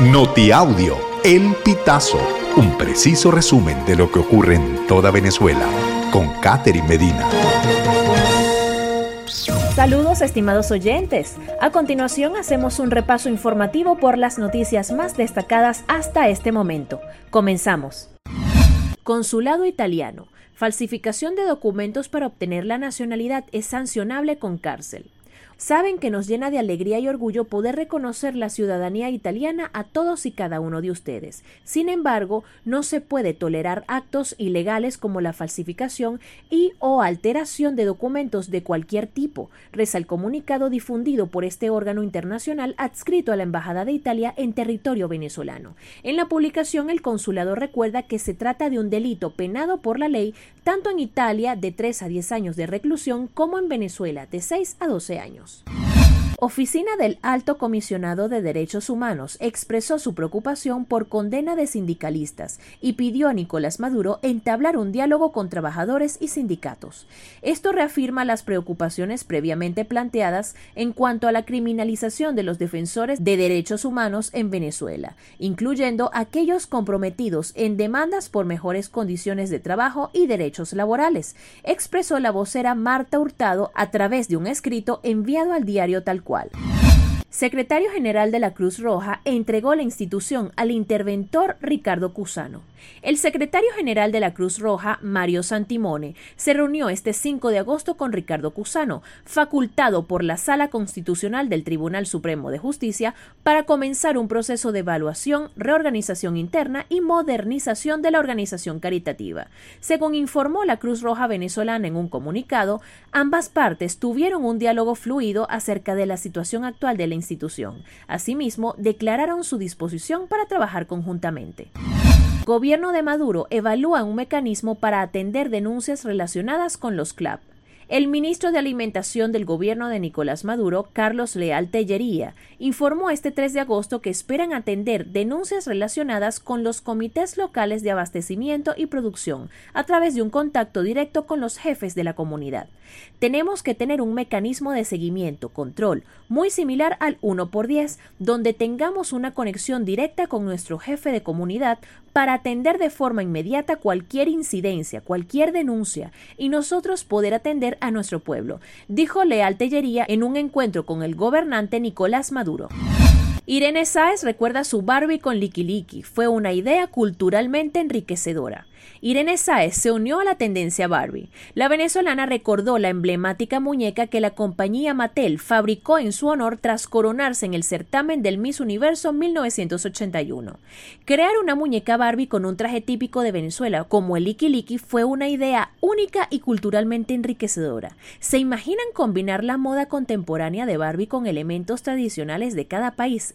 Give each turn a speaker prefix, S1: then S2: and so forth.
S1: Notiaudio, El Pitazo, un preciso resumen de lo que ocurre en toda Venezuela, con Catherine Medina.
S2: Saludos estimados oyentes. A continuación hacemos un repaso informativo por las noticias más destacadas hasta este momento. Comenzamos. Consulado italiano. Falsificación de documentos para obtener la nacionalidad es sancionable con cárcel. Saben que nos llena de alegría y orgullo poder reconocer la ciudadanía italiana a todos y cada uno de ustedes. Sin embargo, no se puede tolerar actos ilegales como la falsificación y o alteración de documentos de cualquier tipo, reza el comunicado difundido por este órgano internacional adscrito a la Embajada de Italia en territorio venezolano. En la publicación, el consulado recuerda que se trata de un delito penado por la ley tanto en Italia de 3 a 10 años de reclusión como en Venezuela de 6 a 12 años. Adiós. Oficina del Alto Comisionado de Derechos Humanos expresó su preocupación por condena de sindicalistas y pidió a Nicolás Maduro entablar un diálogo con trabajadores y sindicatos. Esto reafirma las preocupaciones previamente planteadas en cuanto a la criminalización de los defensores de derechos humanos en Venezuela, incluyendo aquellos comprometidos en demandas por mejores condiciones de trabajo y derechos laborales, expresó la vocera Marta Hurtado a través de un escrito enviado al diario Tal cual. Secretario General de la Cruz Roja entregó la institución al interventor Ricardo Cusano. El secretario general de la Cruz Roja, Mario Santimone, se reunió este 5 de agosto con Ricardo Cusano, facultado por la Sala Constitucional del Tribunal Supremo de Justicia para comenzar un proceso de evaluación, reorganización interna y modernización de la organización caritativa. Según informó la Cruz Roja venezolana en un comunicado, ambas partes tuvieron un diálogo fluido acerca de la situación actual de la institución. Asimismo, declararon su disposición para trabajar conjuntamente. Gobierno de Maduro evalúa un mecanismo para atender denuncias relacionadas con los CLAP. El ministro de Alimentación del gobierno de Nicolás Maduro, Carlos Leal Tellería, informó este 3 de agosto que esperan atender denuncias relacionadas con los comités locales de abastecimiento y producción a través de un contacto directo con los jefes de la comunidad. Tenemos que tener un mecanismo de seguimiento, control, muy similar al 1 por 10, donde tengamos una conexión directa con nuestro jefe de comunidad para atender de forma inmediata cualquier incidencia, cualquier denuncia, y nosotros poder atender a nuestro pueblo, dijo Leal Tellería en un encuentro con el gobernante Nicolás Maduro. Irene Sáez recuerda su Barbie con Liki Liki. Fue una idea culturalmente enriquecedora. Irene Sáez se unió a la tendencia Barbie. La venezolana recordó la emblemática muñeca que la compañía Mattel fabricó en su honor tras coronarse en el certamen del Miss Universo 1981. Crear una muñeca Barbie con un traje típico de Venezuela como el Liki Liki fue una idea única y culturalmente enriquecedora. ¿Se imaginan combinar la moda contemporánea de Barbie con elementos tradicionales de cada país?